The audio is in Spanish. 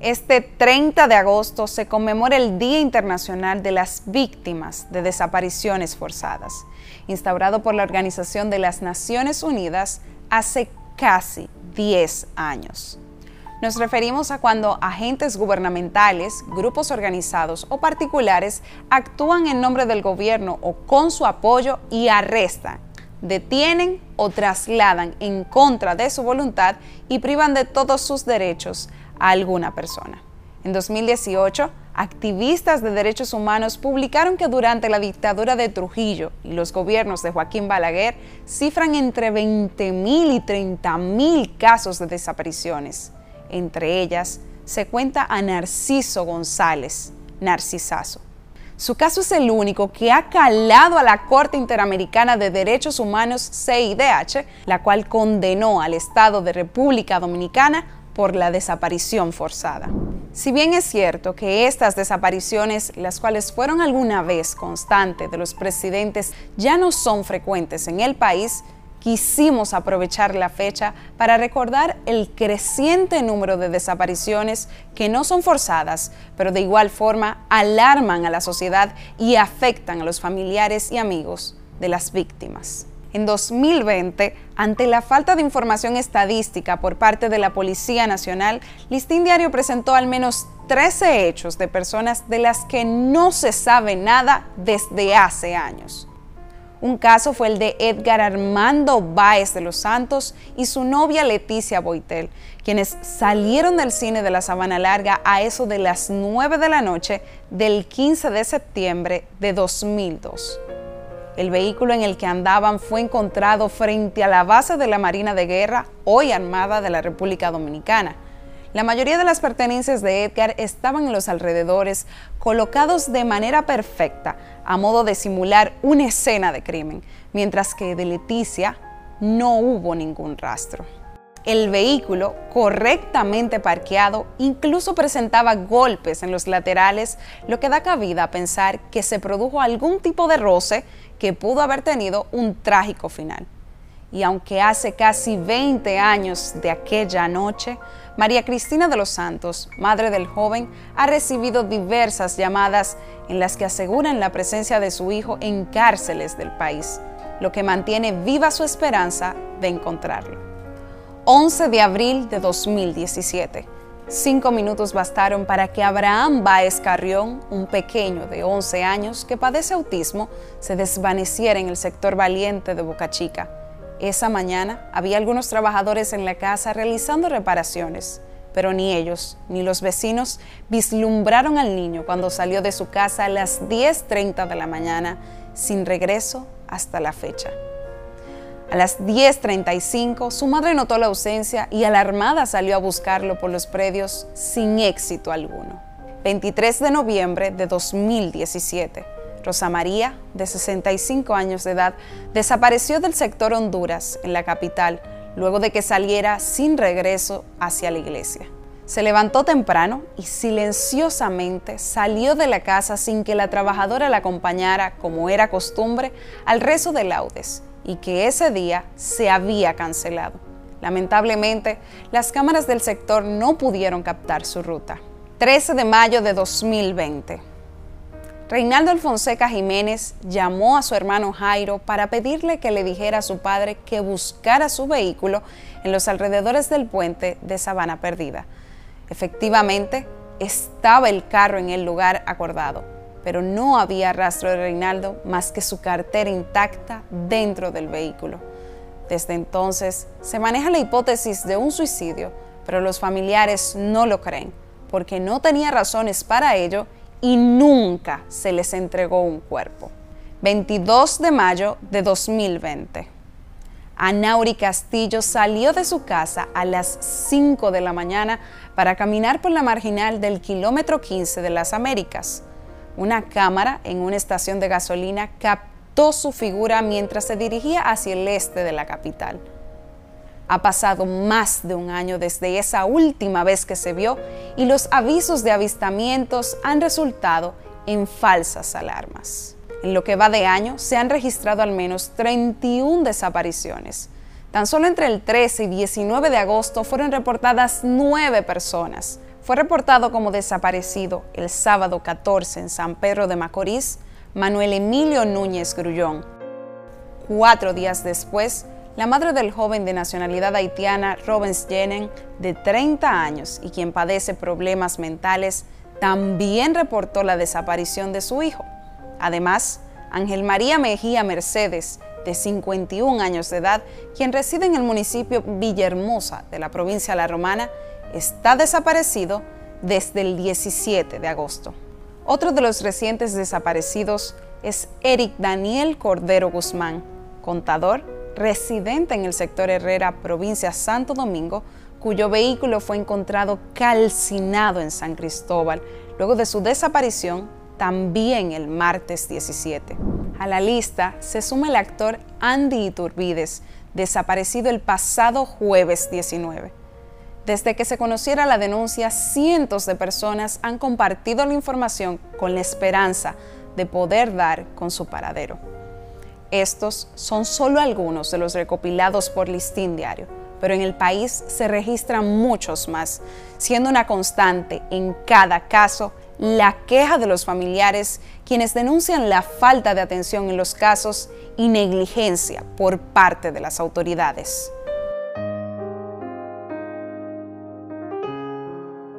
Este 30 de agosto se conmemora el Día Internacional de las Víctimas de Desapariciones Forzadas, instaurado por la Organización de las Naciones Unidas hace casi 10 años. Nos referimos a cuando agentes gubernamentales, grupos organizados o particulares actúan en nombre del gobierno o con su apoyo y arrestan, detienen o trasladan en contra de su voluntad y privan de todos sus derechos a alguna persona. En 2018, activistas de derechos humanos publicaron que durante la dictadura de Trujillo y los gobiernos de Joaquín Balaguer cifran entre 20.000 y 30.000 casos de desapariciones. Entre ellas se cuenta a Narciso González, Narcisazo. Su caso es el único que ha calado a la Corte Interamericana de Derechos Humanos CIDH, la cual condenó al Estado de República Dominicana por la desaparición forzada. Si bien es cierto que estas desapariciones, las cuales fueron alguna vez constante de los presidentes, ya no son frecuentes en el país, quisimos aprovechar la fecha para recordar el creciente número de desapariciones que no son forzadas, pero de igual forma alarman a la sociedad y afectan a los familiares y amigos de las víctimas en 2020, ante la falta de información estadística por parte de la Policía Nacional, Listín Diario presentó al menos 13 hechos de personas de las que no se sabe nada desde hace años. Un caso fue el de Edgar Armando Báez de los Santos y su novia Leticia Boitel, quienes salieron del cine de la Sabana Larga a eso de las 9 de la noche del 15 de septiembre de 2002. El vehículo en el que andaban fue encontrado frente a la base de la Marina de Guerra, hoy Armada de la República Dominicana. La mayoría de las pertenencias de Edgar estaban en los alrededores, colocados de manera perfecta, a modo de simular una escena de crimen, mientras que de Leticia no hubo ningún rastro. El vehículo, correctamente parqueado, incluso presentaba golpes en los laterales, lo que da cabida a pensar que se produjo algún tipo de roce que pudo haber tenido un trágico final. Y aunque hace casi 20 años de aquella noche, María Cristina de los Santos, madre del joven, ha recibido diversas llamadas en las que aseguran la presencia de su hijo en cárceles del país, lo que mantiene viva su esperanza de encontrarlo. 11 de abril de 2017. Cinco minutos bastaron para que Abraham Baez Carrión, un pequeño de 11 años que padece autismo, se desvaneciera en el sector valiente de Boca Chica. Esa mañana había algunos trabajadores en la casa realizando reparaciones, pero ni ellos ni los vecinos vislumbraron al niño cuando salió de su casa a las 10.30 de la mañana sin regreso hasta la fecha. A las 10.35 su madre notó la ausencia y alarmada salió a buscarlo por los predios sin éxito alguno. 23 de noviembre de 2017, Rosa María, de 65 años de edad, desapareció del sector Honduras, en la capital, luego de que saliera sin regreso hacia la iglesia. Se levantó temprano y silenciosamente salió de la casa sin que la trabajadora la acompañara, como era costumbre, al rezo de laudes y que ese día se había cancelado. Lamentablemente, las cámaras del sector no pudieron captar su ruta. 13 de mayo de 2020. Reinaldo Alfonseca Jiménez llamó a su hermano Jairo para pedirle que le dijera a su padre que buscara su vehículo en los alrededores del puente de Sabana Perdida. Efectivamente, estaba el carro en el lugar acordado pero no había rastro de Reinaldo más que su cartera intacta dentro del vehículo. Desde entonces se maneja la hipótesis de un suicidio, pero los familiares no lo creen, porque no tenía razones para ello y nunca se les entregó un cuerpo. 22 de mayo de 2020. Anauri Castillo salió de su casa a las 5 de la mañana para caminar por la marginal del kilómetro 15 de las Américas. Una cámara en una estación de gasolina captó su figura mientras se dirigía hacia el este de la capital. Ha pasado más de un año desde esa última vez que se vio y los avisos de avistamientos han resultado en falsas alarmas. En lo que va de año se han registrado al menos 31 desapariciones. Tan solo entre el 13 y 19 de agosto fueron reportadas nueve personas, Fue reportado como desaparecido el sábado 14 en San Pedro de Macorís Manuel Emilio Núñez Grullón. Cuatro días después, la madre del joven de nacionalidad haitiana Robens Jenen, de 30 años y quien padece problemas mentales, también reportó la desaparición de su hijo. Además, Ángel María Mejía Mercedes, de 51 años de edad, quien reside en el municipio Villahermosa de la provincia La Romana, está desaparecido desde el 17 de agosto. Otro de los recientes desaparecidos es Eric Daniel Cordero Guzmán, contador, residente en el sector Herrera, provincia Santo Domingo, cuyo vehículo fue encontrado calcinado en San Cristóbal luego de su desaparición también el martes 17. A la lista se suma el actor Andy Iturbides, desaparecido el pasado jueves 19. Desde que se conociera la denuncia, cientos de personas han compartido la información con la esperanza de poder dar con su paradero. Estos son solo algunos de los recopilados por Listín Diario, pero en el país se registran muchos más, siendo una constante en cada caso la queja de los familiares quienes denuncian la falta de atención en los casos y negligencia por parte de las autoridades.